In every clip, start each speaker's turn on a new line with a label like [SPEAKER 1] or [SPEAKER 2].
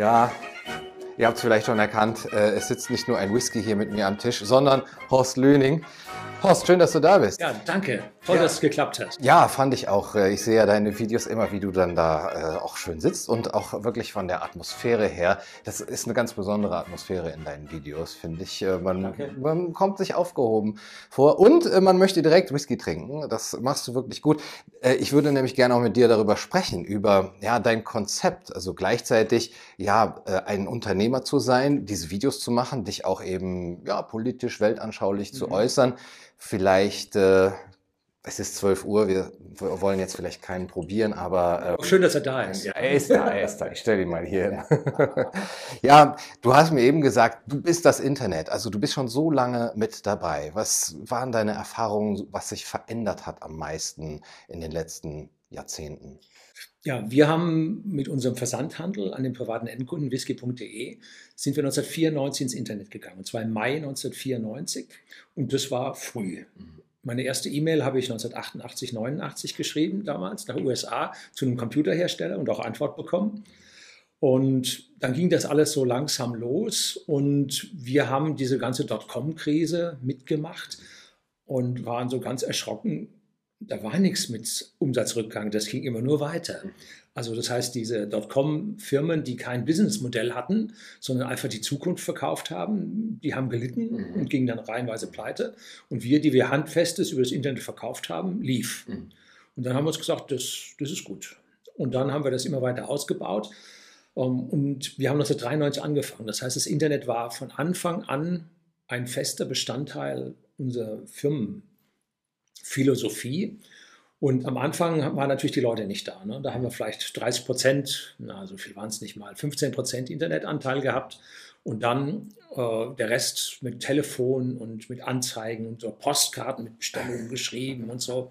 [SPEAKER 1] Ja, ihr habt es vielleicht schon erkannt, äh, es sitzt nicht nur ein Whisky hier mit mir am Tisch, sondern Horst Lüning. Horst, schön, dass du da bist.
[SPEAKER 2] Ja, danke. Toll,
[SPEAKER 1] Ja.
[SPEAKER 2] dass es geklappt hat.
[SPEAKER 1] Ja, fand ich auch. Äh, Ich sehe ja deine Videos immer, wie du dann da äh, auch schön sitzt und auch wirklich von der Atmosphäre her. Das ist eine ganz besondere Atmosphäre in deinen Videos, finde ich. Äh, Man, man kommt sich aufgehoben vor und äh, man möchte direkt Whisky trinken. Das machst du wirklich gut. Äh, Ich würde nämlich gerne auch mit dir darüber sprechen, über ja, dein Konzept. Also gleichzeitig ja, ein Unternehmer zu sein, diese Videos zu machen, dich auch eben ja, politisch, weltanschaulich zu
[SPEAKER 2] Mhm.
[SPEAKER 1] äußern. Vielleicht äh, es ist 12 Uhr, wir wollen jetzt vielleicht keinen probieren, aber
[SPEAKER 2] Auch schön, dass er da ist.
[SPEAKER 1] ja, er ist da, er ist da. Ich stelle ihn mal hier hin. ja, du hast mir eben gesagt, du bist das Internet, also du bist schon so lange mit dabei. Was waren deine Erfahrungen, was sich verändert hat am meisten in den letzten Jahrzehnten?
[SPEAKER 2] Ja, wir haben mit unserem Versandhandel an den privaten Endkunden whisky.de sind wir 1994 ins Internet gegangen. Und zwar im Mai 1994. Und das war früh. Meine erste E-Mail habe ich 1988, 89 geschrieben, damals nach USA zu einem Computerhersteller und auch Antwort bekommen. Und dann ging das alles so langsam los und wir haben diese ganze Dotcom-Krise mitgemacht und waren so ganz erschrocken. Da war nichts mit Umsatzrückgang, das ging immer nur weiter. Also das heißt, diese Dotcom-Firmen, die kein Businessmodell hatten, sondern einfach die Zukunft verkauft haben, die haben gelitten
[SPEAKER 1] Mhm.
[SPEAKER 2] und gingen dann reihenweise pleite. Und wir, die wir Handfestes über das Internet verkauft haben, lief.
[SPEAKER 1] Mhm.
[SPEAKER 2] Und dann haben wir uns gesagt, das, das ist gut. Und dann haben wir das immer weiter ausgebaut. Ähm, Und wir haben 1993 angefangen. Das heißt, das Internet war von Anfang an ein fester Bestandteil unserer Firmenphilosophie. Und am Anfang waren natürlich die Leute nicht da. Ne? Da haben wir vielleicht 30 Prozent, na, so viel waren es nicht mal, 15 Prozent Internetanteil gehabt. Und dann äh, der Rest mit Telefon und mit Anzeigen und so Postkarten mit Bestellungen geschrieben und so.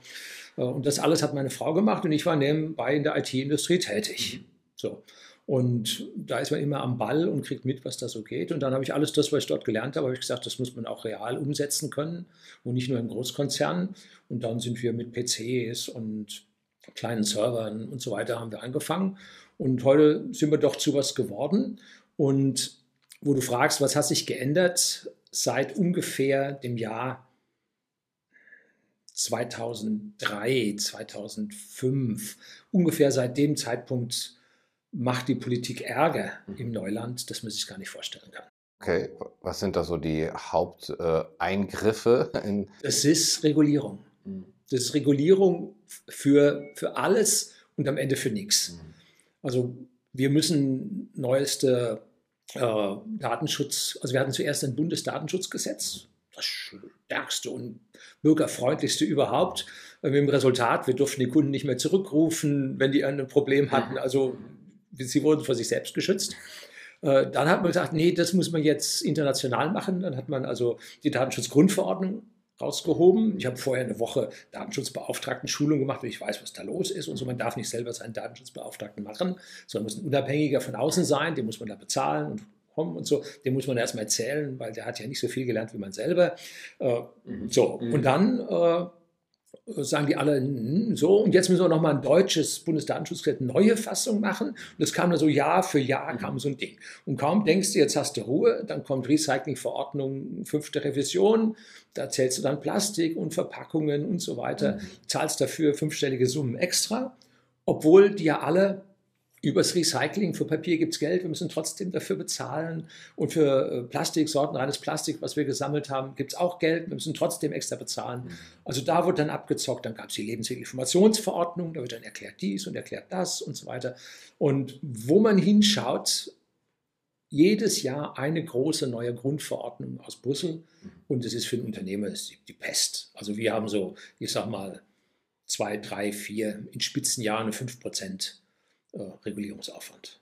[SPEAKER 2] Äh, und das alles hat meine Frau gemacht und ich war nebenbei in der IT-Industrie tätig. So. Und da ist man immer am Ball und kriegt mit, was da so geht. Und dann habe ich alles das, was ich dort gelernt habe, habe ich gesagt, das muss man auch real umsetzen können und nicht nur in Großkonzernen. Und dann sind wir mit PCs und kleinen Servern und so weiter haben wir angefangen. Und heute sind wir doch zu was geworden. Und wo du fragst, was hat sich geändert seit ungefähr dem Jahr 2003, 2005, ungefähr seit dem Zeitpunkt macht die Politik Ärger im Neuland, dass man sich gar nicht vorstellen kann.
[SPEAKER 1] Okay, was sind da so die Haupteingriffe? in
[SPEAKER 2] Es ist Regulierung. Das ist Regulierung für, für alles und am Ende für nichts. Also wir müssen neueste äh, Datenschutz, also wir hatten zuerst ein Bundesdatenschutzgesetz, das stärkste und bürgerfreundlichste überhaupt. Mit dem Resultat, wir durften die Kunden nicht mehr zurückrufen, wenn die ein Problem hatten. Also sie wurden vor sich selbst geschützt. Äh, Dann hat man gesagt, nee, das muss man jetzt international machen. Dann hat man also die Datenschutzgrundverordnung rausgehoben. Ich habe vorher eine Woche Datenschutzbeauftragten-Schulung gemacht, weil ich weiß, was da los ist und so. Man darf nicht selber seinen Datenschutzbeauftragten machen, sondern muss ein Unabhängiger von außen sein, den muss man da bezahlen und kommen und so. Den muss man erstmal erzählen, weil der hat ja nicht so viel gelernt wie man selber. Äh, So,
[SPEAKER 1] Mhm.
[SPEAKER 2] und dann äh, sagen die alle "Hm, so und jetzt müssen wir nochmal ein deutsches Bundesdatenschutzgesetz neue Fassung machen. Und das kam dann so Jahr für Jahr kam so ein Ding. Und kaum denkst du, jetzt hast du Ruhe, dann kommt Recyclingverordnung, fünfte Revision, da zählst du dann Plastik und Verpackungen und so weiter, zahlst dafür fünfstellige Summen extra, obwohl die ja alle Übers Recycling, für Papier gibt es Geld, wir müssen trotzdem dafür bezahlen. Und für äh, Plastik, sortenreines Plastik, was wir gesammelt haben, gibt es auch Geld, wir müssen trotzdem extra bezahlen. Also da wird dann abgezockt, dann gab es die Lebensmittelinformationsverordnung, da wird dann erklärt dies und erklärt das und so weiter. Und wo man hinschaut, jedes Jahr eine große neue Grundverordnung aus Brüssel und es ist für den Unternehmer die Pest. Also wir haben so, ich sag mal, zwei, drei, vier, in Spitzenjahren fünf Prozent äh, Regulierungsaufwand.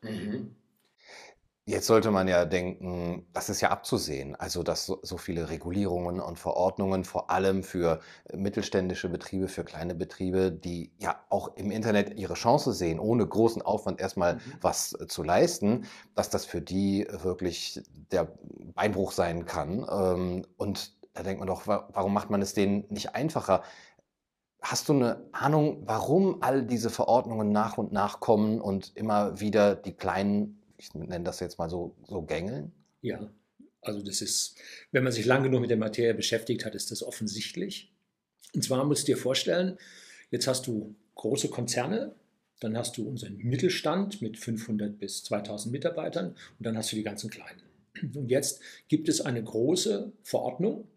[SPEAKER 1] Jetzt sollte man ja denken, das ist ja abzusehen, also dass so, so viele Regulierungen und Verordnungen vor allem für mittelständische Betriebe, für kleine Betriebe, die ja auch im Internet ihre Chance sehen, ohne großen Aufwand erstmal
[SPEAKER 2] Mhm.
[SPEAKER 1] was äh, zu leisten, dass das für die wirklich der Beinbruch sein kann. Ähm, Und da denkt man doch, wa- warum macht man es denen nicht einfacher? Hast du eine Ahnung, warum all diese Verordnungen nach und nach kommen und immer wieder die kleinen ich nenne das jetzt mal so, so gängeln?
[SPEAKER 2] Ja, also das ist, wenn man sich lange genug mit der Materie beschäftigt hat, ist das offensichtlich. Und zwar musst du dir vorstellen, jetzt hast du große Konzerne, dann hast du unseren Mittelstand mit 500 bis 2000 Mitarbeitern und dann hast du die ganzen kleinen. Und jetzt gibt es eine große Verordnung.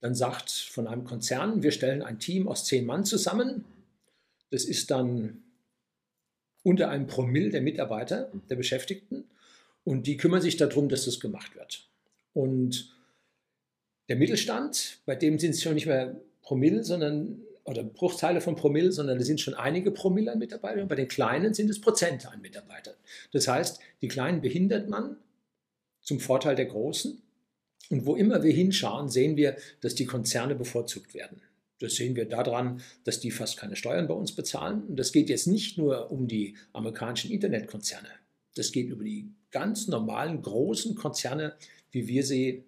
[SPEAKER 2] Dann sagt von einem Konzern, wir stellen ein Team aus zehn Mann zusammen. Das ist dann unter einem Promille der Mitarbeiter, der Beschäftigten. Und die kümmern sich darum, dass das gemacht wird. Und der Mittelstand, bei dem sind es schon nicht mehr Promille, sondern oder Bruchteile von Promille, sondern es sind schon einige Promille an Mitarbeitern. Bei den Kleinen sind es Prozente an Mitarbeitern. Das heißt, die Kleinen behindert man zum Vorteil der Großen. Und wo immer wir hinschauen, sehen wir, dass die Konzerne bevorzugt werden. Das sehen wir daran, dass die fast keine Steuern bei uns bezahlen. Und das geht jetzt nicht nur um die amerikanischen Internetkonzerne. Das geht über die ganz normalen großen Konzerne, wie wir sie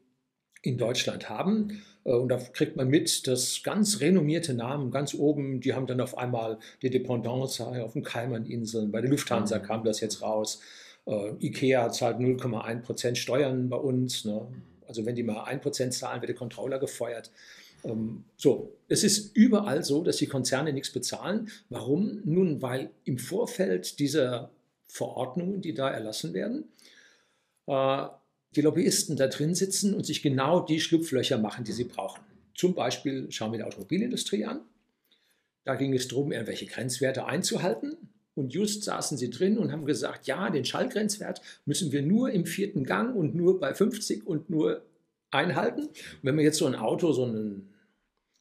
[SPEAKER 2] in Deutschland haben. Äh, und da kriegt man mit, dass ganz renommierte Namen ganz oben, die haben dann auf einmal die Dependance auf den Kaimaninseln. Bei der Lufthansa mhm. kam das jetzt raus. Äh, Ikea zahlt 0,1% Steuern bei uns. Ne? Also wenn die mal 1% zahlen, wird der Controller gefeuert. Ähm, so, es ist überall so, dass die Konzerne nichts bezahlen. Warum? Nun, weil im Vorfeld dieser Verordnungen, die da erlassen werden, äh, die Lobbyisten da drin sitzen und sich genau die Schlupflöcher machen, die sie brauchen. Zum Beispiel schauen wir die Automobilindustrie an. Da ging es darum, irgendwelche Grenzwerte einzuhalten. Und just saßen sie drin und haben gesagt, ja, den Schallgrenzwert müssen wir nur im vierten Gang und nur bei 50 und nur einhalten. Und wenn man jetzt so ein Auto, so einen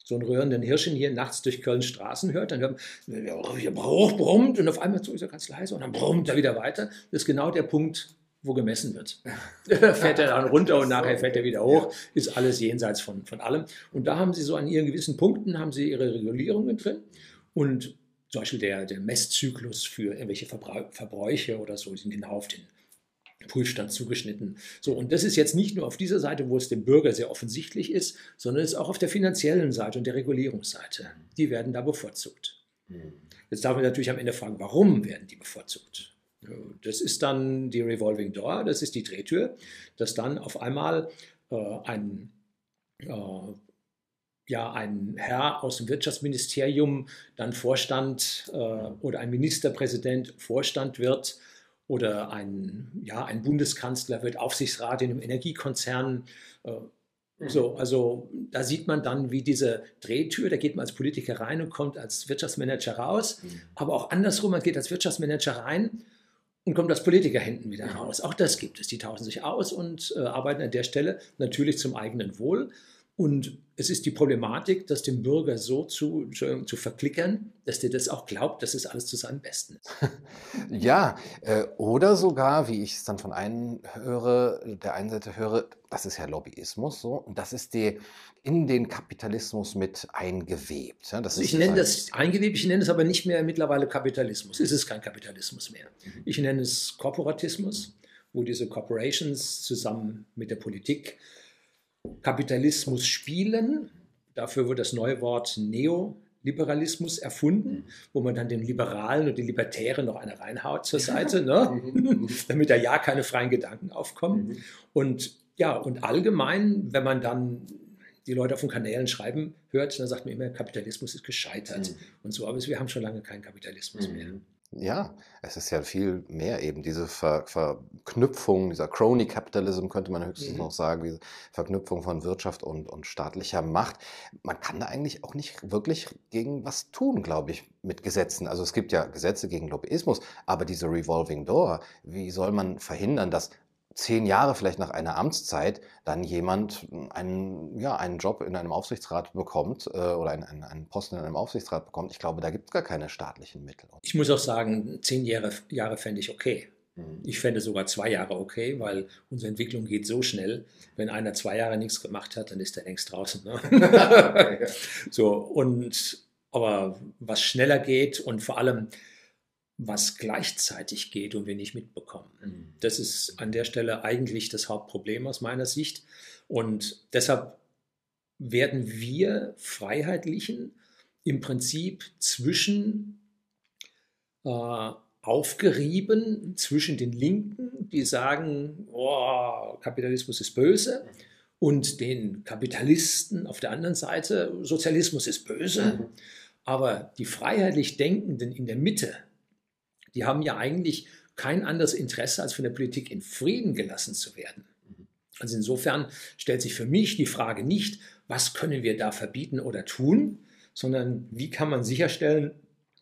[SPEAKER 2] so einen rührenden Hirschen hier nachts durch Köln Straßen hört, dann hört man, ja, brummt und auf einmal so ist er ganz leise und dann brummt er wieder weiter. Das ist genau der Punkt, wo gemessen wird. fährt er dann runter und nachher fährt er wieder hoch, ist alles jenseits von, von allem. Und da haben sie so an ihren gewissen Punkten, haben sie ihre Regulierungen drin und zum Beispiel der, der Messzyklus für irgendwelche Verbräuche oder so, sind genau auf den Prüfstand zugeschnitten. So, und das ist jetzt nicht nur auf dieser Seite, wo es dem Bürger sehr offensichtlich ist, sondern es ist auch auf der finanziellen Seite und der Regulierungsseite. Die werden da bevorzugt. Hm. Jetzt darf man natürlich am Ende fragen, warum werden die bevorzugt? Das ist dann die Revolving Door, das ist die Drehtür, dass dann auf einmal äh, ein, äh, ja, ein Herr aus dem Wirtschaftsministerium dann Vorstand äh, oder ein Ministerpräsident Vorstand wird oder ein, ja, ein Bundeskanzler wird Aufsichtsrat in einem Energiekonzern. Äh, so, also da sieht man dann, wie diese Drehtür, da geht man als Politiker rein und kommt als Wirtschaftsmanager raus, mhm. aber auch andersrum, man geht als Wirtschaftsmanager rein und kommt als Politiker hinten wieder raus. Auch das gibt es. Die tauschen sich aus und äh, arbeiten an der Stelle natürlich zum eigenen Wohl. Und es ist die Problematik, das dem Bürger so zu, zu verklickern, dass der das auch glaubt, dass es alles zu seinem Besten ist.
[SPEAKER 1] ja, äh, oder sogar, wie ich es dann von einem höre, der einen Seite höre, das ist ja Lobbyismus so, und das ist die in den Kapitalismus mit eingewebt. Ja,
[SPEAKER 2] das ich nenne das eingewebt, ich nenne es aber nicht mehr mittlerweile Kapitalismus. Es ist kein Kapitalismus mehr. Mhm. Ich nenne es Korporatismus, wo diese Corporations zusammen mit der Politik Kapitalismus spielen. Dafür wird das neue Wort Neoliberalismus erfunden, wo man dann den Liberalen und den Libertären noch eine reinhaut zur Seite, ne? damit da ja keine freien Gedanken aufkommen. Mhm. Und ja, und allgemein, wenn man dann die Leute auf den Kanälen schreiben hört, dann sagt man immer, Kapitalismus ist gescheitert mhm. und so. Aber wir haben schon lange keinen Kapitalismus mhm. mehr.
[SPEAKER 1] Ja, es ist ja viel mehr eben diese Ver Verknüpfung, dieser Crony Capitalism könnte man höchstens mhm. noch sagen, diese Verknüpfung von Wirtschaft und, und staatlicher Macht. Man kann da eigentlich auch nicht wirklich gegen was tun, glaube ich, mit Gesetzen. Also es gibt ja Gesetze gegen Lobbyismus, aber diese Revolving Door, wie soll man verhindern, dass zehn Jahre vielleicht nach einer Amtszeit dann jemand einen, ja, einen Job in einem Aufsichtsrat bekommt äh, oder einen, einen, einen, Posten in einem Aufsichtsrat bekommt. Ich glaube, da gibt es gar keine staatlichen Mittel.
[SPEAKER 2] Ich muss auch sagen, zehn Jahre, Jahre fände ich okay. Mhm. Ich fände sogar zwei Jahre okay, weil unsere Entwicklung geht so schnell. Wenn einer zwei Jahre nichts gemacht hat, dann ist er längst draußen. Ne? so, und aber was schneller geht und vor allem was gleichzeitig geht und wir nicht mitbekommen. Mhm. Das ist an der Stelle eigentlich das Hauptproblem aus meiner Sicht. Und deshalb werden wir Freiheitlichen im Prinzip zwischen äh, aufgerieben zwischen den Linken, die sagen, oh, Kapitalismus ist böse und den Kapitalisten auf der anderen Seite, Sozialismus ist böse. Aber die freiheitlich Denkenden in der Mitte, die haben ja eigentlich kein anderes Interesse, als von der Politik in Frieden gelassen zu werden. Also insofern stellt sich für mich die Frage nicht, was können wir da verbieten oder tun, sondern wie kann man sicherstellen,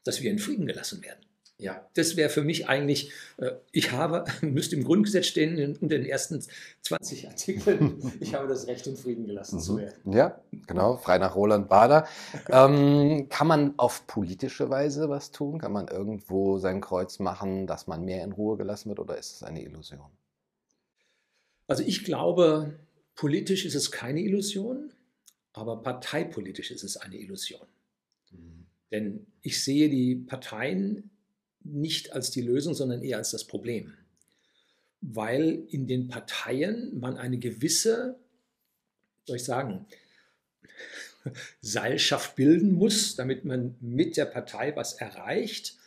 [SPEAKER 2] dass wir in Frieden gelassen werden. Ja. Das wäre für mich eigentlich, äh, ich habe, müsste im Grundgesetz stehen, in, unter den ersten 20 Artikeln, ich habe das Recht, in Frieden gelassen mhm. zu werden.
[SPEAKER 1] Ja, genau, frei nach Roland Bader. ähm, kann man auf politische Weise was tun? Kann man irgendwo sein Kreuz machen, dass man mehr in Ruhe gelassen wird oder ist es eine Illusion?
[SPEAKER 2] Also ich glaube, politisch ist es keine Illusion, aber parteipolitisch ist es eine Illusion. Mhm. Denn ich sehe die Parteien nicht als die Lösung, sondern eher als das Problem. Weil in den Parteien man eine gewisse, soll ich sagen, Seilschaft bilden muss, damit man mit der Partei was erreicht.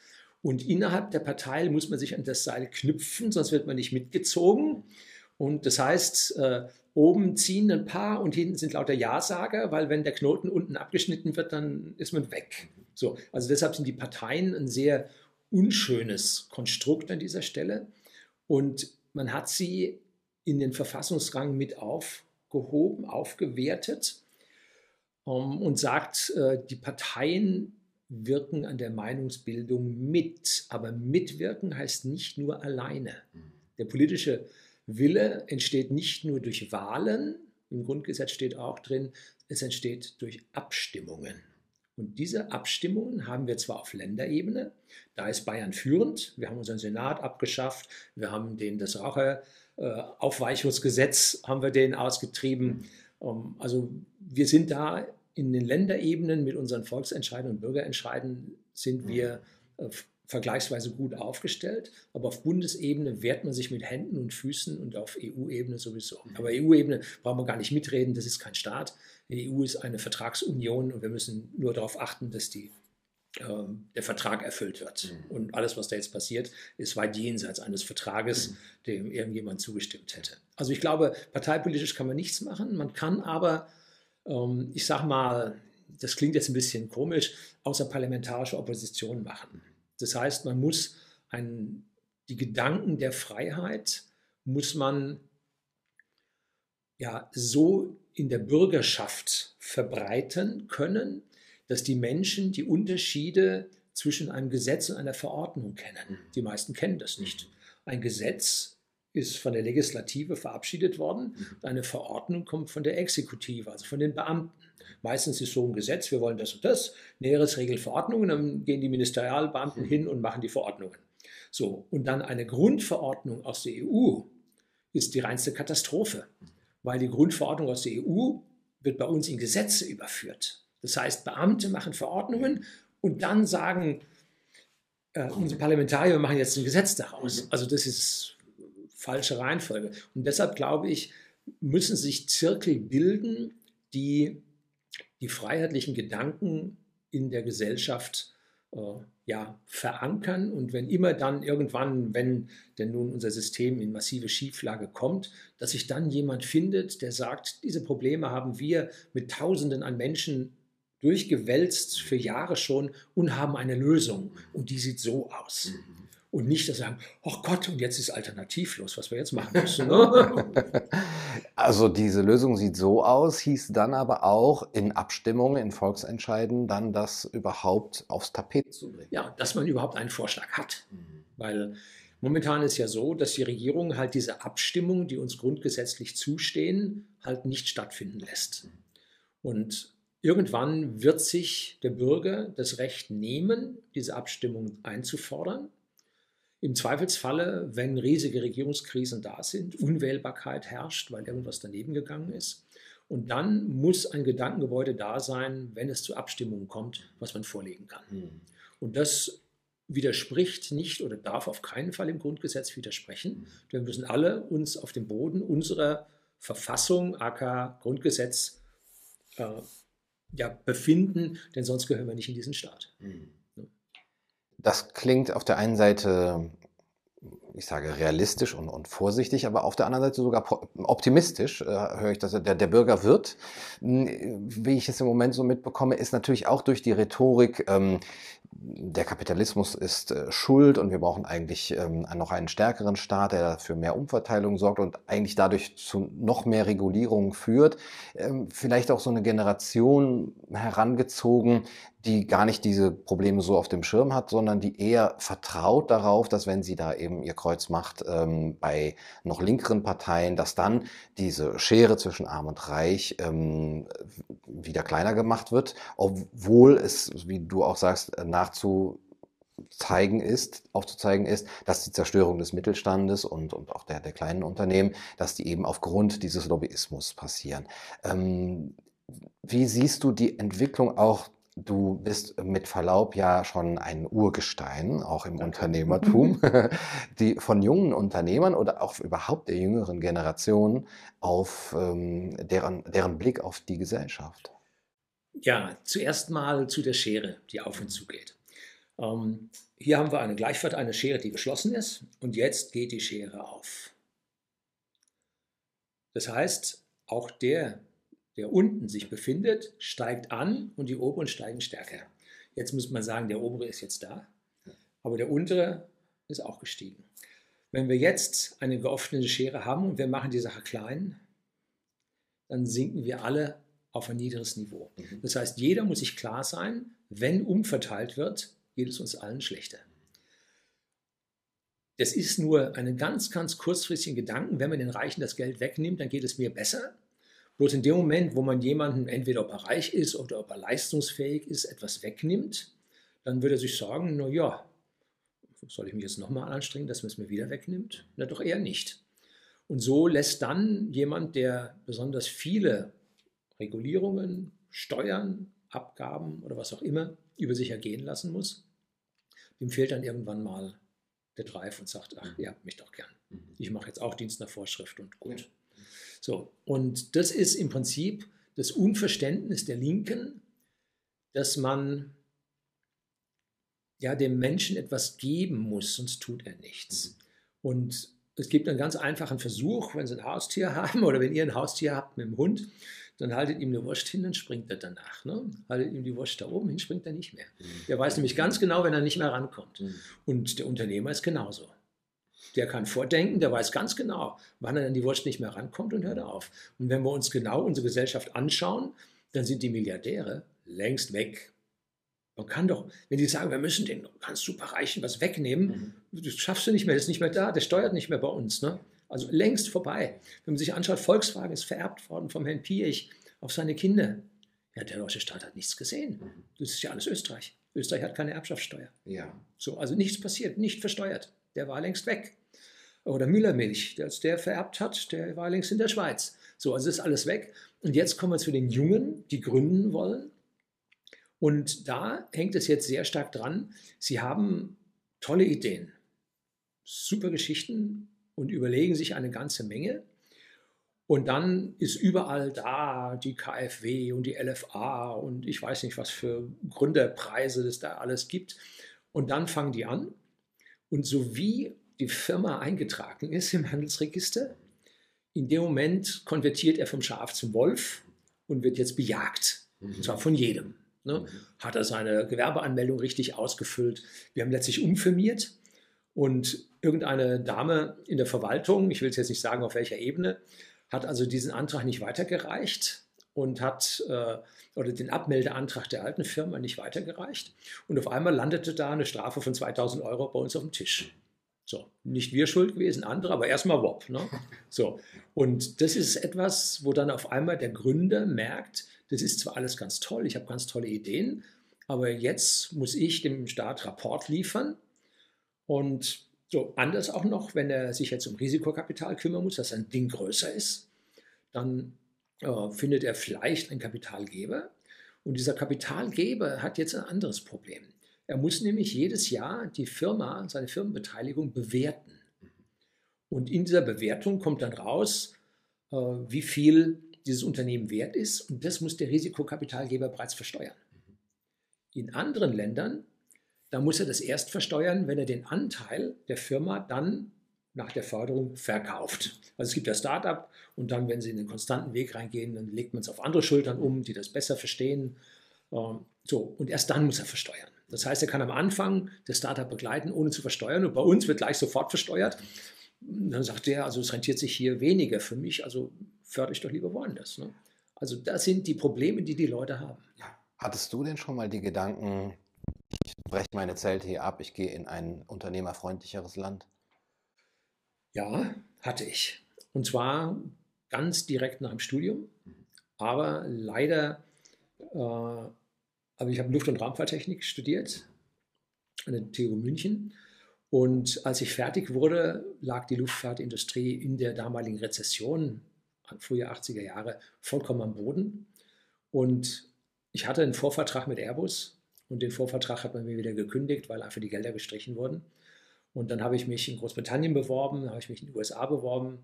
[SPEAKER 2] Und innerhalb der Partei muss man sich an das Seil knüpfen, sonst wird man nicht mitgezogen. Und das heißt, äh, oben ziehen ein paar und hinten sind lauter Ja-Sager, weil wenn der Knoten unten abgeschnitten wird, dann ist man weg. So, also deshalb sind die Parteien ein sehr unschönes Konstrukt an dieser Stelle. Und man hat sie in den Verfassungsrang mit aufgehoben, aufgewertet um, ähm, und sagt, äh, die Parteien wirken an der Meinungsbildung mit. Aber mitwirken heißt nicht nur alleine. Der politische Wille entsteht nicht nur durch Wahlen, im Grundgesetz steht auch drin, es entsteht durch Abstimmungen. Und diese Abstimmungen haben wir zwar auf Länderebene, da ist Bayern führend, wir haben unseren Senat abgeschafft, wir haben den, das Raucheraufweichungsgesetz haben wir den ausgetrieben. Ähm, also wir sind da in den Länderebenen mit unseren Volksentscheiden und Bürgerentscheiden sind wir äh, vergleichsweise gut aufgestellt, aber auf Bundesebene wehrt man sich mit Händen und Füßen und auf EU-Ebene sowieso. Aber EU-Ebene brauchen wir gar nicht mitreden, das ist kein Staat. Die EU ist eine Vertragsunion und wir müssen nur darauf achten, dass die, äh, der Vertrag erfüllt wird. Mhm. Und alles, was da jetzt passiert, ist weit jenseits eines Vertrages, mhm. dem irgendjemand zugestimmt hätte. Also ich glaube, parteipolitisch kann man nichts machen. Man kann aber, ähm, ich sage mal, das klingt jetzt ein bisschen komisch, außerparlamentarische Opposition machen. Das heißt, man muss ein, die Gedanken der Freiheit muss man ja so in der Bürgerschaft verbreiten können, dass die Menschen die Unterschiede zwischen einem Gesetz und einer Verordnung kennen. Mhm. Die meisten kennen das nicht. Mhm. Ein Gesetz ist von der Legislative verabschiedet worden, mhm. eine Verordnung kommt von der Exekutive, also von den Beamten. Meistens ist so ein Gesetz, wir wollen das und das, Näheres regelt Verordnungen, dann gehen die Ministerialbeamten hin und machen die Verordnungen. So, und dann eine Grundverordnung aus der EU ist die reinste Katastrophe weil die Grundverordnung aus der EU wird bei uns in Gesetze überführt. Das heißt, Beamte machen Verordnungen und dann sagen äh, unsere Parlamentarier, wir machen jetzt ein Gesetz daraus. Mhm. Also das ist falsche Reihenfolge. Und deshalb glaube ich, müssen sich Zirkel bilden, die die freiheitlichen Gedanken in der Gesellschaft äh, ja, verankern und wenn immer dann irgendwann, wenn denn nun unser System in massive Schieflage kommt, dass sich dann jemand findet, der sagt, diese Probleme haben wir mit Tausenden an Menschen durchgewälzt für Jahre schon und haben eine Lösung und die sieht so aus. Mhm und nicht dass sagen, oh Gott, und jetzt ist alternativlos, was wir jetzt machen müssen. Ne?
[SPEAKER 1] Also diese Lösung sieht so aus, hieß dann aber auch in Abstimmungen, in Volksentscheiden dann das überhaupt aufs Tapet zu bringen.
[SPEAKER 2] Ja, dass man überhaupt einen Vorschlag hat. Mhm. Weil momentan ist ja so, dass die Regierung halt diese Abstimmungen, die uns grundgesetzlich zustehen, halt nicht stattfinden lässt. Mhm. Und irgendwann wird sich der Bürger das Recht nehmen, diese Abstimmung einzufordern im Zweifelsfalle, wenn riesige Regierungskrisen da sind, Unwählbarkeit herrscht, weil irgendwas daneben gegangen ist. Und dann muss ein Gedankengebäude da sein, wenn es zu Abstimmungen kommt, was man vorlegen kann. Mhm. Und das widerspricht nicht oder darf auf keinen Fall im Grundgesetz widersprechen. Mhm. Wir müssen alle uns auf dem Boden unserer Verfassung, aka Grundgesetz, äh, ja, befinden, denn sonst gehören wir nicht in diesen Staat. Mhm
[SPEAKER 1] das klingt auf der einen Seite ich sage realistisch und, und vorsichtig, aber auf der anderen Seite sogar optimistisch, äh, höre ich, dass der, der Bürger wird. Hm, wie ich es im Moment so mitbekomme, ist natürlich auch durch die Rhetorik, ähm, der Kapitalismus ist äh, schuld und wir brauchen eigentlich ähm, noch einen stärkeren Staat, der für mehr Umverteilung sorgt und eigentlich dadurch zu noch mehr Regulierung führt. Ähm, vielleicht auch so eine Generation herangezogen, die gar nicht diese Probleme so auf dem Schirm hat, sondern die eher vertraut darauf, dass wenn sie da eben ihr Kreuz macht ähm, bei noch linkeren Parteien, dass dann diese Schere zwischen Arm und Reich ähm, wieder kleiner gemacht wird, obwohl es, wie du auch sagst, nachzuzeigen ist, aufzuzeigen ist, dass die Zerstörung des Mittelstandes und, und auch der, der kleinen Unternehmen, dass die eben aufgrund dieses Lobbyismus passieren. Ähm, wie siehst du die Entwicklung auch Du bist mit Verlaub ja schon ein Urgestein, auch im Danke. Unternehmertum, die von jungen Unternehmern oder auch überhaupt der jüngeren Generation auf ähm, deren, deren Blick auf die Gesellschaft.
[SPEAKER 2] Ja, zuerst mal zu der Schere, die auf und zu geht. Ähm, hier haben wir eine Gleichfahrt, eine Schere, die geschlossen ist und jetzt geht die Schere auf. Das heißt, auch der, der unten sich befindet, steigt an und die oberen steigen stärker. Jetzt muss man sagen, der obere ist jetzt da, aber der untere ist auch gestiegen. Wenn wir jetzt eine geöffnete Schere haben und wir machen die Sache klein, dann sinken wir alle auf ein niederes Niveau. Mhm. Das heißt, jeder muss sich klar sein, wenn umverteilt wird, geht es uns allen schlechter. Das ist nur einen ganz, ganz kurzfristigen Gedanken. Wenn man den Reichen das Geld wegnimmt, dann geht es mir besser. Bloß in dem Moment, wo man jemanden, entweder ob er reich ist oder ob er leistungsfähig ist, etwas wegnimmt, dann würde er sich sagen, na ja, soll ich mich jetzt nochmal anstrengen, dass man es mir wieder wegnimmt? Na doch eher nicht. Und so lässt dann jemand, der besonders viele Regulierungen, Steuern, Abgaben oder was auch immer über sich ergehen lassen muss, dem fehlt dann irgendwann mal der Drive und sagt, ach, ihr habt mich doch gern. Mhm. Ich mache jetzt auch Dienst nach Vorschrift und gut. So, und das ist im Prinzip das Unverständnis der Linken, dass man ja dem Menschen etwas geben muss, sonst tut er nichts. Mhm. Und es gibt einen ganz einfachen Versuch, wenn Sie ein Haustier haben oder wenn ihr ein Haustier habt mit dem Hund, dann haltet ihm eine Wurst hin, dann springt er danach. Ne? Haltet ihm die Wurst da oben hin, springt er nicht mehr. Mhm. Der weiß nämlich ganz genau, wenn er nicht mehr rankommt. Mhm. Und der Unternehmer ist genauso. Der kann vordenken, der weiß ganz genau, wann er an die Wurst nicht mehr rankommt und hört auf. Und wenn wir uns genau unsere Gesellschaft anschauen, dann sind die Milliardäre längst weg. Man kann doch, wenn die sagen, wir müssen den ganz superreichen was wegnehmen, mhm. das schaffst du nicht mehr, das ist nicht mehr da, der steuert nicht mehr bei uns. Ne? Also längst vorbei. Wenn man sich anschaut, Volkswagen ist vererbt worden vom Herrn Piech auf seine Kinder. Ja, der deutsche Staat hat nichts gesehen. Mhm. Das ist ja alles Österreich. Österreich hat keine Erbschaftssteuer. Ja. So, also nichts passiert, nicht versteuert. Der war längst weg oder Müllermilch, als der vererbt hat, der war längst in der Schweiz. So, also ist alles weg. Und jetzt kommen wir zu den Jungen, die gründen wollen. Und da hängt es jetzt sehr stark dran. Sie haben tolle Ideen, super Geschichten und überlegen sich eine ganze Menge. Und dann ist überall da die KfW und die LFA und ich weiß nicht, was für Gründerpreise es da alles gibt. Und dann fangen die an. Und so wie die Firma eingetragen ist im Handelsregister, in dem Moment konvertiert er vom Schaf zum Wolf und wird jetzt bejagt. Mhm. Und zwar von jedem. Ne? Mhm. Hat er seine Gewerbeanmeldung richtig ausgefüllt? Wir haben letztlich umfirmiert und irgendeine Dame in der Verwaltung, ich will es jetzt nicht sagen auf welcher Ebene, hat also diesen Antrag nicht weitergereicht und hat äh, oder den Abmeldeantrag der alten Firma nicht weitergereicht. Und auf einmal landete da eine Strafe von 2000 Euro bei uns auf dem Tisch. So, nicht wir schuld gewesen, andere, aber erstmal WOP. Ne? So, und das ist etwas, wo dann auf einmal der Gründer merkt, das ist zwar alles ganz toll, ich habe ganz tolle Ideen, aber jetzt muss ich dem Staat Rapport liefern. Und so, anders auch noch, wenn er sich jetzt um Risikokapital kümmern muss, dass ein Ding größer ist, dann äh, findet er vielleicht einen Kapitalgeber. Und dieser Kapitalgeber hat jetzt ein anderes Problem. Er muss nämlich jedes Jahr die Firma, seine Firmenbeteiligung bewerten. Und in dieser Bewertung kommt dann raus, äh, wie viel dieses Unternehmen wert ist. Und das muss der Risikokapitalgeber bereits versteuern. In anderen Ländern, da muss er das erst versteuern, wenn er den Anteil der Firma dann nach der Förderung verkauft. Also es gibt ja Start-up und dann, wenn sie in den konstanten Weg reingehen, dann legt man es auf andere Schultern um, die das besser verstehen. Ähm, so, und erst dann muss er versteuern. Das heißt, er kann am Anfang das Startup begleiten, ohne zu versteuern. Und bei uns wird gleich sofort versteuert. Dann sagt er, also es rentiert sich hier weniger für mich, also fördere ich doch lieber woanders. Ne? Also das sind die Probleme, die die Leute haben.
[SPEAKER 1] Hattest du denn schon mal die Gedanken, breche meine Zelte hier ab, ich gehe in ein unternehmerfreundlicheres Land?
[SPEAKER 2] Ja, hatte ich. Und zwar ganz direkt nach dem Studium. Aber leider, äh, aber ich habe Luft- und Raumfahrttechnik studiert an der TU München. Und als ich fertig wurde, lag die Luftfahrtindustrie in der damaligen Rezession, frühe 80er Jahre, vollkommen am Boden. Und ich hatte einen Vorvertrag mit Airbus und den Vorvertrag hat man mir wieder gekündigt, weil einfach die Gelder gestrichen wurden. Und dann habe ich mich in Großbritannien beworben, habe ich mich in den USA beworben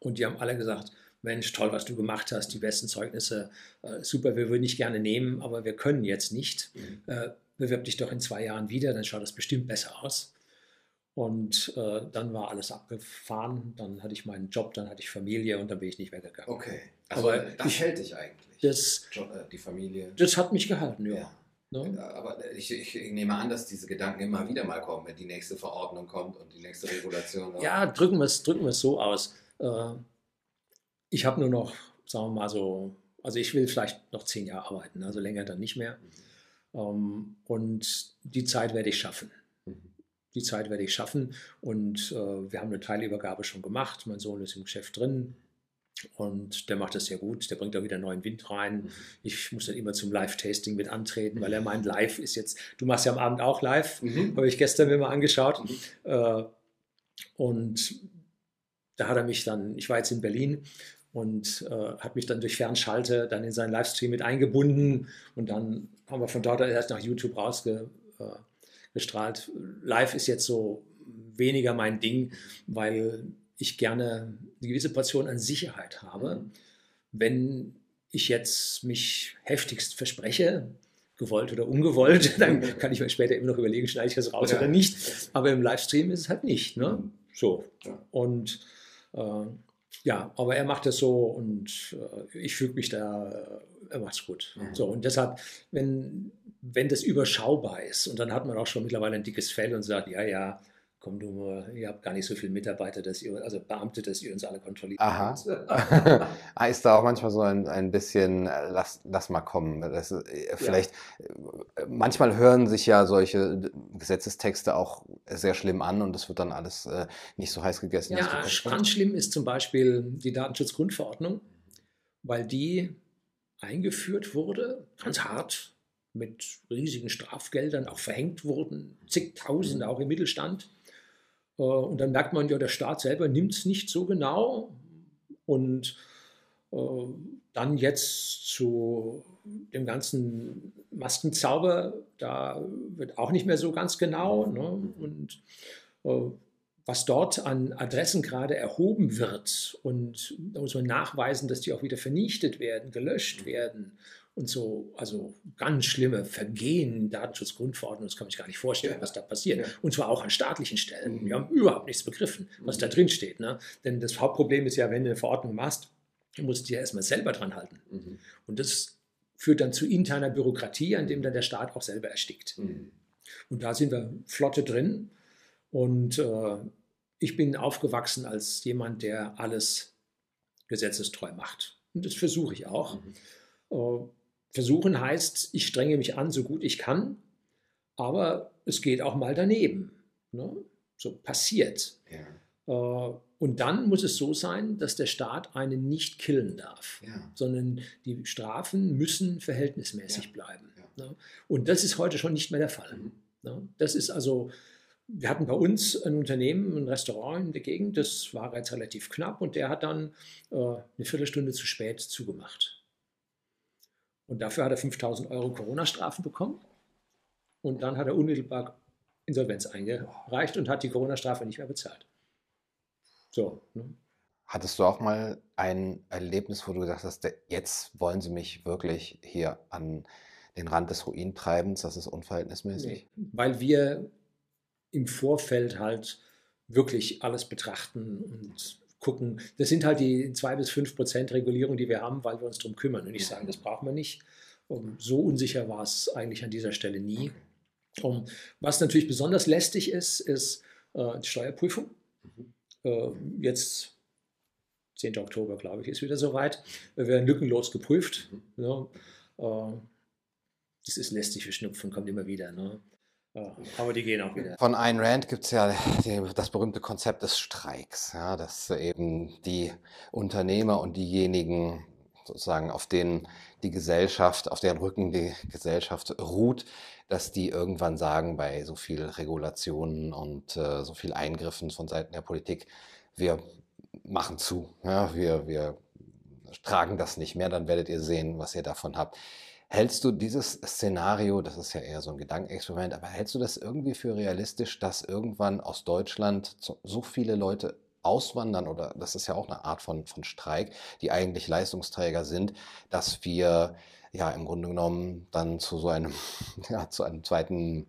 [SPEAKER 2] und die haben alle gesagt, Mensch, toll, was du gemacht hast, die besten Zeugnisse, äh, super, wir würden dich gerne nehmen, aber wir können jetzt nicht. Mhm. Äh, bewirb dich doch in zwei Jahren wieder, dann schaut das bestimmt besser aus. Und äh, dann war alles abgefahren, dann hatte ich meinen Job, dann hatte ich Familie und dann bin ich nicht weggegangen.
[SPEAKER 1] Okay, also aber das ich, hält dich eigentlich,
[SPEAKER 2] das,
[SPEAKER 1] Job, äh, die Familie.
[SPEAKER 2] Das hat mich gehalten, ja.
[SPEAKER 1] ja. Ne? Aber ich, ich, nehme an, dass diese Gedanken immer wieder mal kommen, wenn die nächste Verordnung kommt und die nächste Regulation.
[SPEAKER 2] Ja, drücken wir es drücken so aus. Äh, ich habe nur noch, sagen wir mal so, also ich will vielleicht noch zehn Jahre arbeiten, also länger dann nicht mehr. Mhm. Und die Zeit werde ich schaffen. Mhm. Die Zeit werde ich schaffen und äh, wir haben eine Teilübergabe schon gemacht. Mein Sohn ist im Geschäft drin. Und der macht das sehr gut, der bringt da wieder neuen Wind rein. Mhm. Ich muss dann immer zum Live-Tasting mit antreten, weil er meint, live ist jetzt, du machst ja am Abend auch live, mhm. habe ich gestern mir mal angeschaut. Mhm. Äh, und da hat er mich dann, ich war jetzt in Berlin und äh, hat mich dann durch Fernschalte dann in seinen Livestream mit eingebunden und dann haben wir von dort erst nach YouTube rausgestrahlt. Live ist jetzt so weniger mein Ding, weil ich gerne eine gewisse Portion an Sicherheit habe. Mhm. Wenn ich jetzt mich heftigst verspreche, gewollt oder ungewollt, dann kann ich mir später immer noch überlegen, schneide ich das raus ja. oder nicht. Aber im Livestream ist es halt nicht. Ne? Mhm. So. Und äh, ja, aber er macht es so und äh, ich fühle mich da, äh, er macht es gut. Mhm. So, und deshalb, wenn, wenn das überschaubar ist und dann hat man auch schon mittlerweile ein dickes Fell und sagt, ja, ja, komm du mal, ihr habt gar nicht so viele Mitarbeiter, dass ihr, also Beamte, dass ihr uns alle kontrolliert.
[SPEAKER 1] Aha. Ah, ist da auch manchmal so ein, ein bisschen, äh, lass, lass mal kommen. Das, äh, vielleicht, ja. Äh, manchmal hören sich ja solche Gesetzestexte auch sehr schlimm an und es wird dann alles äh, nicht so heiß gegessen.
[SPEAKER 2] Ja, ganz schlimm ist zum Beispiel die Datenschutzgrundverordnung, weil die eingeführt wurde, ganz hart, mit riesigen Strafgeldern auch verhängt wurden, zigtausende auch im Mittelstand. Äh, und dann merkt man ja, der Staat selber nimmt es nicht so genau. Und äh, dann jetzt zu dem ganzen Maskenzauber, da wird auch nicht mehr so ganz genau. Ne? Und äh, was dort an Adressen gerade erhoben wird, und da muss man nachweisen, dass die auch wieder vernichtet werden, gelöscht werden und so, also ganz schlimme Vergehen, Datenschutzgrundverordnung, das kann man sich gar nicht vorstellen, ja. was da passiert. Ja. Und zwar auch an staatlichen Stellen. Mhm. Wir haben überhaupt nichts begriffen, was mhm. da drin steht. Ne? Denn das Hauptproblem ist ja, wenn du eine Verordnung machst, musst du ja erstmal selber dran halten. Mhm. Und das führt dann zu interner Bürokratie, an dem dann der Staat auch selber erstickt. Mhm. Und da sind wir flotte drin. Und äh, ich bin aufgewachsen als jemand, der alles gesetzestreu macht. Und das versuche ich auch. Mhm. Äh, Versuchen heißt, ich strenge mich an, so gut ich kann, aber es geht auch mal daneben. Ne? So passiert. Ja. Äh, und dann muss es so sein, dass der Staat einen nicht killen darf, ja. sondern die Strafen müssen verhältnismäßig ja. bleiben. Ne? Und das ist heute schon nicht mehr der Fall. Mhm. Ne? Das ist also, wir hatten bei uns ein Unternehmen, ein Restaurant in der Gegend, das war jetzt relativ knapp und der hat dann äh, eine Viertelstunde zu spät zugemacht. Und dafür hat er 5000 Euro Corona-Strafen bekommen. Und dann hat er unmittelbar Insolvenz eingereicht und hat die Corona-Strafe nicht mehr bezahlt. So. Ne?
[SPEAKER 1] Hattest du auch mal ein Erlebnis, wo du gesagt hast, jetzt wollen sie mich wirklich hier an den Rand des Ruintreibens, das ist unverhältnismäßig?
[SPEAKER 2] Nee, weil wir im Vorfeld halt wirklich alles betrachten und gucken. Das sind halt die 2 bis 5 Prozent Regulierung, die wir haben, weil wir uns darum kümmern. Und ich sage, das brauchen wir nicht. Um, so unsicher war es eigentlich an dieser Stelle nie. Um, was natürlich besonders lästig ist, ist äh, die Steuerprüfung. Mhm. Äh, jetzt 10. Oktober, glaube ich, ist wieder soweit. Wir werden lückenlos geprüft. Mhm. Ja, äh, das ist lästig für Schnupfen, kommt immer wieder. Ne? Ja, aber die gehen auch wieder.
[SPEAKER 1] Von Ayn Rand gibt es ja das berühmte Konzept des Streiks, ja, dass eben die Unternehmer und diejenigen sozusagen, auf denen die Gesellschaft, auf deren Rücken die Gesellschaft ruht, dass die irgendwann sagen, bei so viel Regulationen und äh, so viel Eingriffen von Seiten der Politik, wir machen zu, ja, wir, wir tragen das nicht mehr, dann werdet ihr sehen, was ihr davon habt. Hältst du dieses Szenario, das ist ja eher so ein Gedankenexperiment, aber hältst du das irgendwie für realistisch, dass irgendwann aus Deutschland so viele Leute auswandern, oder das ist ja auch eine Art von, von Streik, die eigentlich Leistungsträger sind, dass wir ja im Grunde genommen dann zu so einem, ja, zu einem zweiten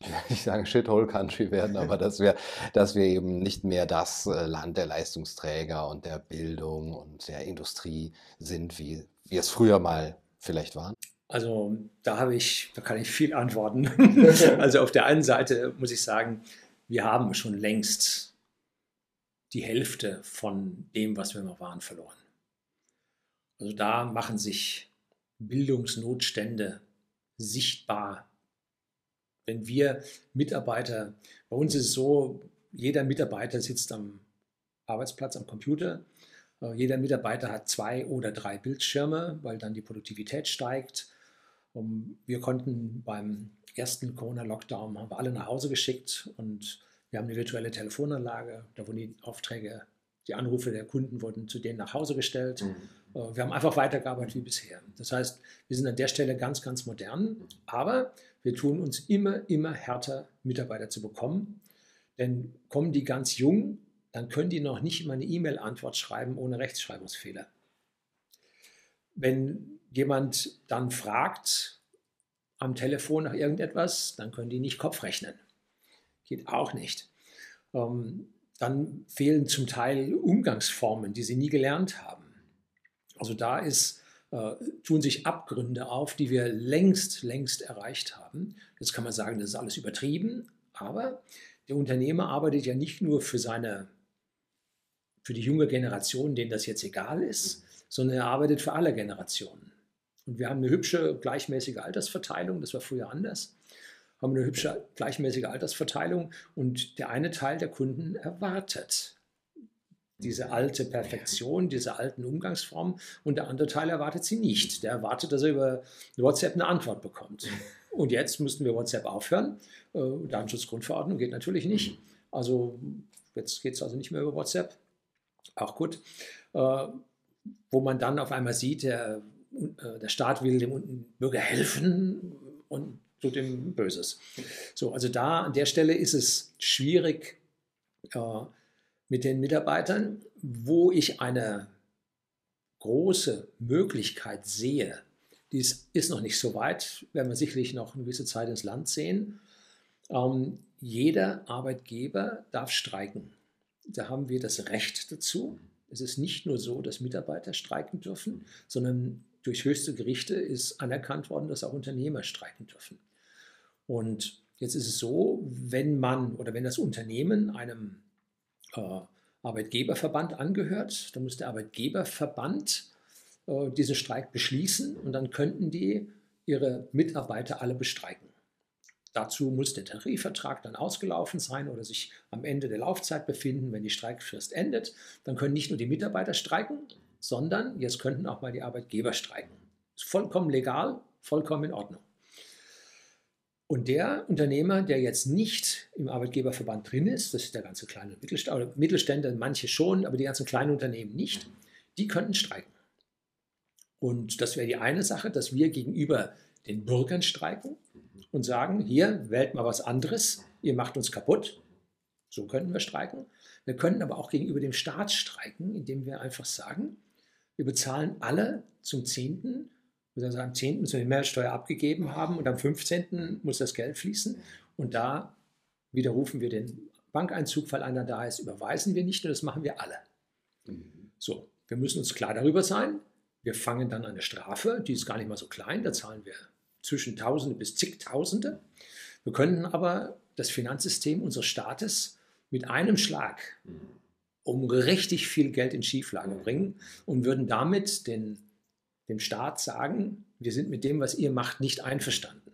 [SPEAKER 1] ich will nicht sagen Shithole Country werden, aber dass wir, dass wir eben nicht mehr das äh, Land der Leistungsträger und der Bildung und der Industrie sind, wie wir es früher mal vielleicht waren?
[SPEAKER 2] Also da habe ich, da kann ich viel antworten. also auf der einen Seite muss ich sagen, wir haben schon längst die Hälfte von dem, was wir mal waren, verloren. Also da machen sich Bildungsnotstände sichtbar. Wenn wir Mitarbeiter, bei uns ist es so, jeder Mitarbeiter sitzt am Arbeitsplatz am Computer äh, jeder Mitarbeiter hat zwei oder drei Bildschirme, weil dann die Produktivität steigt. Wir konnten beim ersten Corona-Lockdown haben wir alle nach Hause geschickt und wir haben eine virtuelle Telefonanlage. Da wurden die Aufträge, die Anrufe der Kunden wurden zu denen nach Hause gestellt. Mhm. Äh, wir haben einfach weitergearbeitet wie bisher. Das heißt, wir sind an der Stelle ganz, ganz modern, aber wir tun uns immer, immer härter, Mitarbeiter zu bekommen. Denn kommen die ganz jung, dann können die noch nicht mal eine E-Mail-Antwort schreiben ohne Rechtschreibungsfehler. Wenn jemand dann fragt am Telefon nach irgendetwas, dann können die nicht Kopf rechnen. Geht auch nicht. Ähm, dann fehlen zum Teil Umgangsformen, die sie nie gelernt haben. Also da ist, äh, tun sich Abgründe auf, die wir längst, längst erreicht haben. Jetzt kann man sagen, das ist alles übertrieben, aber der Unternehmer arbeitet ja nicht nur für seine für die junge Generation, denen das jetzt egal ist, sondern er arbeitet für alle Generationen. Und wir haben eine hübsche, gleichmäßige Altersverteilung, das war früher anders, haben eine hübsche, gleichmäßige Altersverteilung und der eine Teil der Kunden erwartet diese alte Perfektion, diese alten Umgangsformen und der andere Teil erwartet sie nicht. Der erwartet, dass er über WhatsApp eine Antwort bekommt. Und jetzt müssten wir WhatsApp aufhören. Äh, Datenschutzgrundverordnung geht natürlich nicht. Also jetzt geht es also nicht mehr über WhatsApp auch gut, äh, wo man dann auf einmal sieht, der, äh, der Staat will dem Bürger helfen und tut ihm Böses. So, also da an der Stelle ist es schwierig äh, mit den Mitarbeitern, wo ich eine große Möglichkeit sehe, die ist, ist noch nicht so weit, werden wir sicherlich noch eine gewisse Zeit ins Land sehen. Ähm, jeder Arbeitgeber darf streiken. Da haben wir das Recht dazu. Es ist nicht nur so, dass Mitarbeiter streiken dürfen, sondern durch höchste Gerichte ist anerkannt worden, dass auch Unternehmer streiken dürfen. Und jetzt ist es so, wenn man oder wenn das Unternehmen einem äh, Arbeitgeberverband angehört, dann muss der Arbeitgeberverband äh, diesen Streik beschließen und dann könnten die ihre Mitarbeiter alle bestreiken. Dazu muss der Tarifvertrag dann ausgelaufen sein oder sich am Ende der Laufzeit befinden, wenn die Streikfrist endet. Dann können nicht nur die Mitarbeiter streiken, sondern jetzt könnten auch mal die Arbeitgeber streiken. Ist vollkommen legal, vollkommen in Ordnung. Und der Unternehmer, der jetzt nicht im Arbeitgeberverband drin ist, das ist der ganze kleine Mittelstand, Mittelständler, manche schon, aber die ganzen kleinen Unternehmen nicht, die könnten streiken. Und das wäre die eine Sache, dass wir gegenüber den Bürgern streiken und sagen, hier, wählt mal was anderes, ihr macht uns kaputt. So könnten wir streiken. Wir könnten aber auch gegenüber dem Staat streiken, indem wir einfach sagen, wir bezahlen alle zum 10., also am 10. müssen wir die Mehrwertsteuer abgegeben haben und am 15. muss das Geld fließen. Und da widerrufen wir den Bankeinzug, weil einer da ist, überweisen wir nicht und das machen wir alle. So, wir müssen uns klar darüber sein. Wir fangen dann eine Strafe, die ist gar nicht mal so klein, da zahlen wir zwischen Tausende bis zigtausende. Wir könnten aber das Finanzsystem unseres Staates mit einem Schlag um richtig viel Geld in Schieflage bringen und würden damit den, dem Staat sagen, wir sind mit dem, was ihr macht, nicht einverstanden.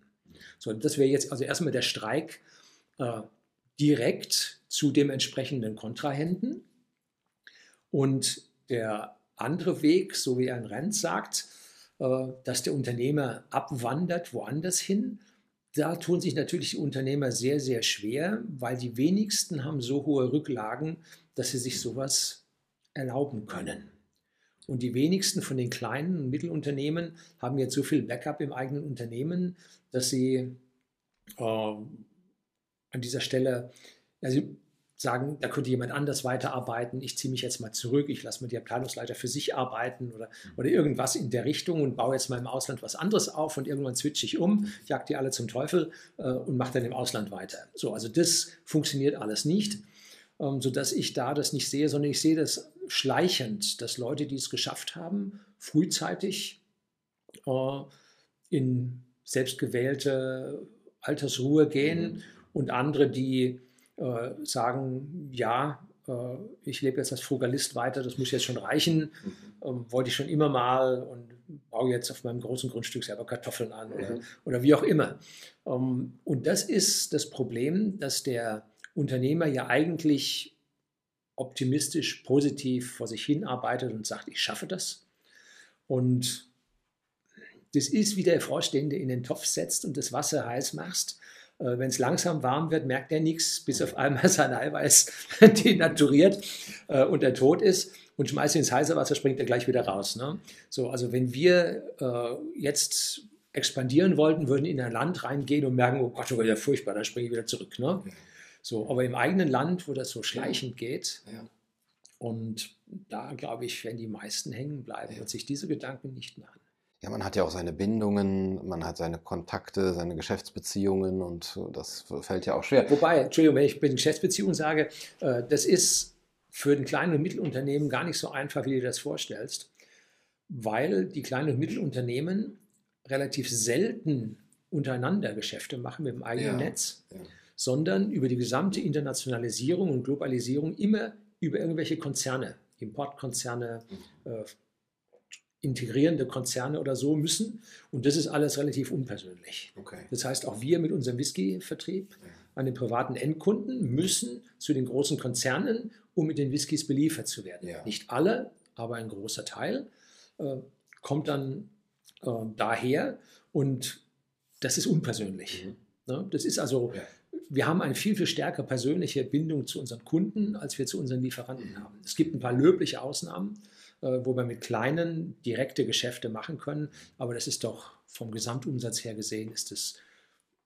[SPEAKER 2] So, das wäre jetzt also erstmal der Streik äh, direkt zu dem entsprechenden Kontrahenten. Und der andere Weg, so wie ein Renz sagt, dass der Unternehmer abwandert woanders hin. Da tun sich natürlich die Unternehmer sehr, sehr schwer, weil die wenigsten haben so hohe Rücklagen, dass sie sich sowas erlauben können. Und die wenigsten von den kleinen und Mittelunternehmen haben jetzt so viel Backup im eigenen Unternehmen, dass sie äh, an dieser Stelle, also sagen, da könnte jemand anders weiterarbeiten, ich ziehe mich jetzt mal zurück, ich lasse mal die Abteilungsleiter für sich arbeiten oder, oder irgendwas in der Richtung und baue jetzt mal im Ausland was anderes auf und irgendwann switche ich um, jag die alle zum Teufel äh, und mache dann im Ausland weiter. So, also das funktioniert alles nicht, ähm, sodass ich da das nicht sehe, sondern ich sehe das schleichend, dass Leute, die es geschafft haben, frühzeitig äh, in selbstgewählte Altersruhe gehen mhm. und andere, die äh, sagen, ja, äh, ich lebe jetzt als Frugalist weiter, das muss jetzt schon reichen, mhm. ähm, wollte ich schon immer mal und baue jetzt auf meinem großen Grundstück selber Kartoffeln an oder, mhm. oder wie auch immer. Ähm, und das ist das Problem, dass der Unternehmer ja eigentlich optimistisch, positiv vor sich hin arbeitet und sagt, ich schaffe das. Und das ist wie der Frosch, den du in den Topf setzt und das Wasser heiß machst. Äh, Wenn es langsam warm wird, merkt er nichts, bis auf einmal sein Eiweiß denaturiert äh, und er tot ist und schmeißt ihn ins heiße Wasser, springt er gleich wieder raus. Ne? So, also wenn wir äh, jetzt expandieren wollten, würden in ein Land reingehen und merken, oh Gott, oh Gott, ja furchtbar, dann springe ich wieder zurück. Ne? So, aber im eigenen Land, wo das so schleichend geht, ja. und da glaube ich, werden die meisten hängen bleiben ja. und sich diese Gedanken nicht machen.
[SPEAKER 1] Ja, man hat ja auch seine Bindungen, man hat seine Kontakte, seine Geschäftsbeziehungen und das fällt ja auch schwer.
[SPEAKER 2] Wobei, Entschuldigung, wenn ich bei den Geschäftsbeziehungen sage, äh, das ist für ein kleines und Mittelunternehmen gar nicht so einfach, wie du dir das vorstellst, weil die kleinen und Mittelunternehmen relativ selten untereinander Geschäfte machen mit dem eigenen ja, Netz, ja. sondern über die gesamte Internationalisierung und Globalisierung immer über irgendwelche Konzerne, Importkonzerne, mhm. Integrierende Konzerne oder so müssen. Und das ist alles relativ unpersönlich. Okay. Das heißt, auch wir mit unserem Whisky-Vertrieb ja. an den privaten Endkunden müssen zu den großen Konzernen, um mit den Whiskys beliefert zu werden. Ja. Nicht alle, aber ein großer Teil äh, kommt dann äh, daher und das ist unpersönlich. Mhm. Ne? Das ist also, ja. wir haben eine viel, viel stärker persönliche Bindung zu unseren Kunden, als wir zu unseren Lieferanten mhm. haben. Es gibt ein paar löbliche Ausnahmen. Äh, wo wir mit kleinen direkte Geschäfte machen können. Aber das ist doch vom Gesamtumsatz her gesehen, ist es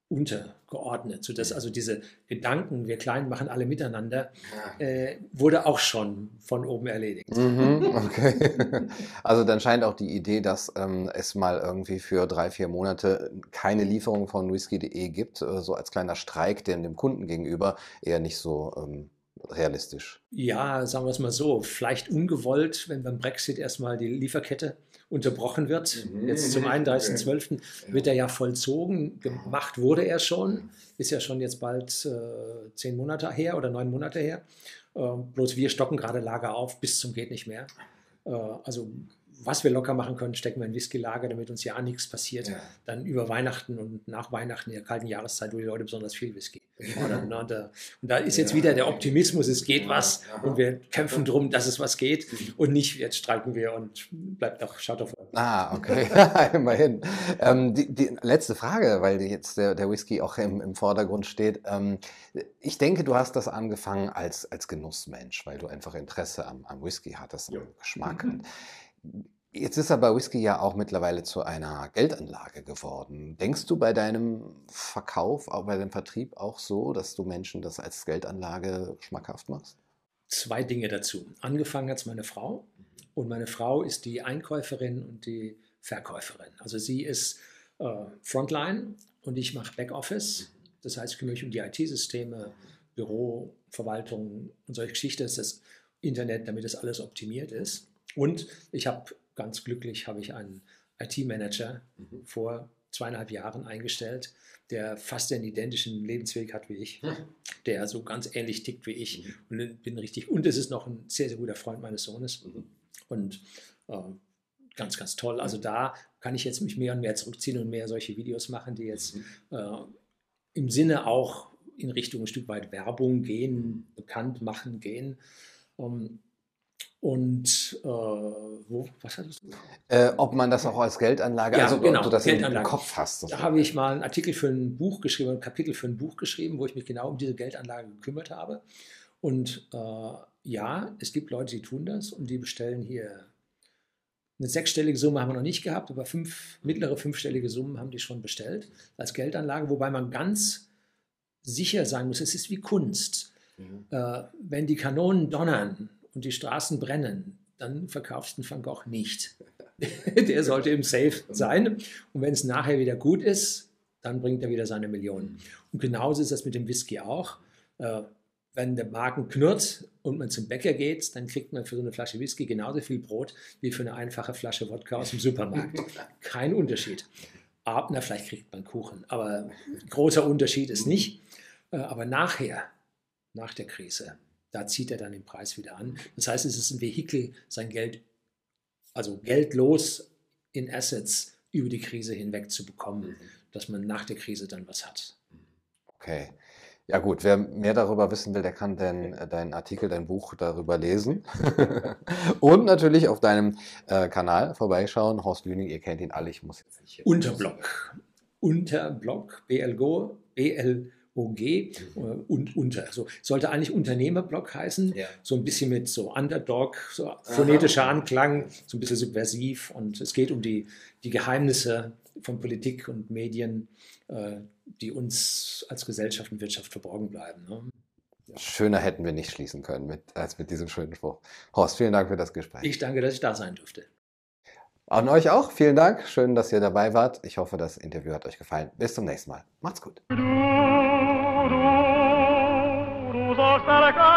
[SPEAKER 2] untergeordnet, sodass also diese Gedanken, wir Kleinen machen alle miteinander, äh, wurde auch schon von oben erledigt.
[SPEAKER 1] Mhm, okay. Also dann scheint auch die Idee, dass ähm, es mal irgendwie für drei, vier Monate keine Lieferung von whisky.de gibt, äh, so als kleiner Streik, dem, dem Kunden gegenüber, eher nicht so ähm, realistisch?
[SPEAKER 2] Ja, sagen wir es mal so, vielleicht ungewollt, wenn beim Brexit erstmal die Lieferkette unterbrochen wird. Mhm. Jetzt zum 31.12. Mhm. Ja. wird er ja vollzogen. Gemacht wurde er schon. Ist ja schon jetzt bald äh, zehn Monate her oder neun Monate her. Äh, bloß wir stocken gerade Lager auf bis zum geht nicht mehr. Äh, also was wir locker machen können, stecken wir in Whisky-Lager, damit uns ja nichts passiert. Ja. Dann über Weihnachten und nach Weihnachten in der kalten Jahreszeit, wo die Leute besonders viel Whisky. Ja. Und, da, und, da, ist jetzt ja. wieder der Optimismus, es geht was und wir kämpfen darum, dass es was geht und nicht, jetzt streiken wir und bleibt doch, schaut auf.
[SPEAKER 1] Ah, okay, immerhin. Ähm, die, die, letzte Frage, weil jetzt der, der Whisky auch im, im Vordergrund steht. Ähm, ich denke, du hast das angefangen als, als Genussmensch, weil du einfach Interesse am, am Whisky hattest, am Geschmack. Mhm. Jetzt ist aber Whisky ja auch mittlerweile zu einer Geldanlage geworden. Denkst du bei deinem Verkauf, auch bei dem Vertrieb auch so, dass du Menschen das als Geldanlage schmackhaft machst?
[SPEAKER 2] Zwei Dinge dazu. Angefangen hat es meine Frau und meine Frau ist die Einkäuferin und die Verkäuferin. Also sie ist äh, Frontline und ich mache Backoffice. Das heißt, ich kümmere mich um die IT-Systeme, Büroverwaltung und solche Geschichten, ist das Internet, damit das alles optimiert ist. Und ich habe ganz glücklich habe ich einen IT-Manager mhm. vor zweieinhalb Jahren eingestellt, der fast den identischen Lebensweg hat wie ich, hm. der so ganz ähnlich tickt wie ich mhm. und bin richtig. Und es ist noch ein sehr, sehr guter Freund meines Sohnes mhm. und äh, ganz, ganz toll. Also da kann ich jetzt mich mehr und mehr zurückziehen und mehr solche Videos machen, die jetzt mhm. äh, im Sinne auch in Richtung ein Stück weit Werbung gehen, bekannt machen gehen. Um, und äh, wo, was hattest du?
[SPEAKER 1] Äh, ob man das auch als Geldanlage,
[SPEAKER 2] ja,
[SPEAKER 1] also
[SPEAKER 2] genau,
[SPEAKER 1] ob du das
[SPEAKER 2] Geldanlage.
[SPEAKER 1] im Kopf hast.
[SPEAKER 2] Da habe ich mal einen Artikel für ein Buch geschrieben, ein Kapitel für ein Buch geschrieben, wo ich mich genau um diese Geldanlage gekümmert habe. Und äh, ja, es gibt Leute, die tun das und die bestellen hier eine sechsstellige Summe haben wir noch nicht gehabt, aber fünf, mittlere fünfstellige Summen haben die schon bestellt als Geldanlage, wobei man ganz sicher sein muss, es ist wie Kunst. Mhm. Äh, wenn die Kanonen donnern und die Straßen brennen, dann verkaufst du einen Van Gogh nicht. Der sollte im Safe sein. Und wenn es nachher wieder gut ist, dann bringt er wieder seine Millionen. Und genauso ist das mit dem Whisky auch. Äh, wenn der Magen knurrt und man zum Bäcker geht, dann kriegt man für so eine Flasche Whisky genauso viel Brot wie für eine einfache Flasche Wodka aus dem Supermarkt. Kein Unterschied. Na, vielleicht kriegt man Kuchen, aber großer Unterschied ist nicht. Äh, aber nachher, nach der Krise, da zieht er dann den Preis wieder an. Das heißt, es ist ein Vehikel, sein Geld, also geldlos in Assets über die Krise hinweg zu bekommen, dass man nach der Krise dann was hat.
[SPEAKER 1] Okay. Ja gut, wer mehr darüber wissen will, der kann den, äh, deinen Artikel, dein Buch darüber lesen. und natürlich auf deinem äh, Kanal vorbeischauen. Horst Lüning, ihr kennt ihn alle, ich muss jetzt nicht.
[SPEAKER 2] Unterblock. Unterblock, BLGO, BL OG äh, und unter. So sollte eigentlich Unternehmerblock heißen, ja. so ein bisschen mit so Underdog, so phonetischer Anklang, so ein bisschen subversiv und es geht um die, die Geheimnisse von Politik und Medien, äh, die uns als Gesellschaft und Wirtschaft verborgen bleiben. Ne?
[SPEAKER 1] Ja. Schöner hätten wir nicht schließen können mit, als mit diesem schönen Spruch. Horst, vielen Dank für das Gespräch.
[SPEAKER 2] Ich danke, dass ich da sein durfte.
[SPEAKER 1] An euch auch, vielen Dank. Schön, dass ihr dabei wart. Ich hoffe, das Interview hat euch gefallen. Bis zum nächsten Mal. Macht's gut. para acá.